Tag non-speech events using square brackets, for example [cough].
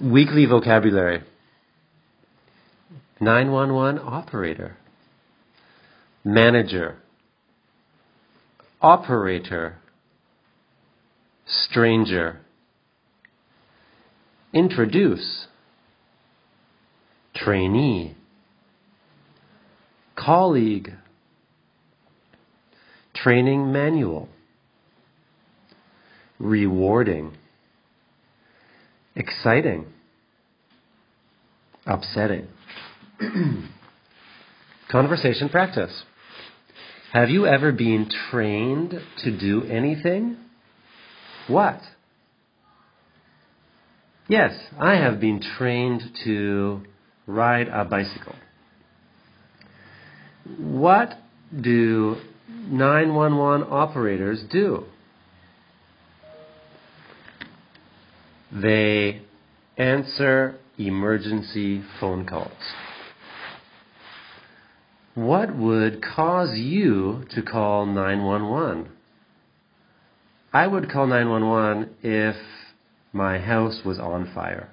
Weekly vocabulary. 911 operator, manager, operator, stranger, introduce, trainee, colleague, training manual, rewarding exciting, upsetting. [clears throat] Conversation practice. Have you ever been trained to do anything? What? Yes, I have been trained to ride a bicycle. What do 911 operators do? They answer emergency phone calls. What would cause you to call 911? I would call 911 if my house was on fire.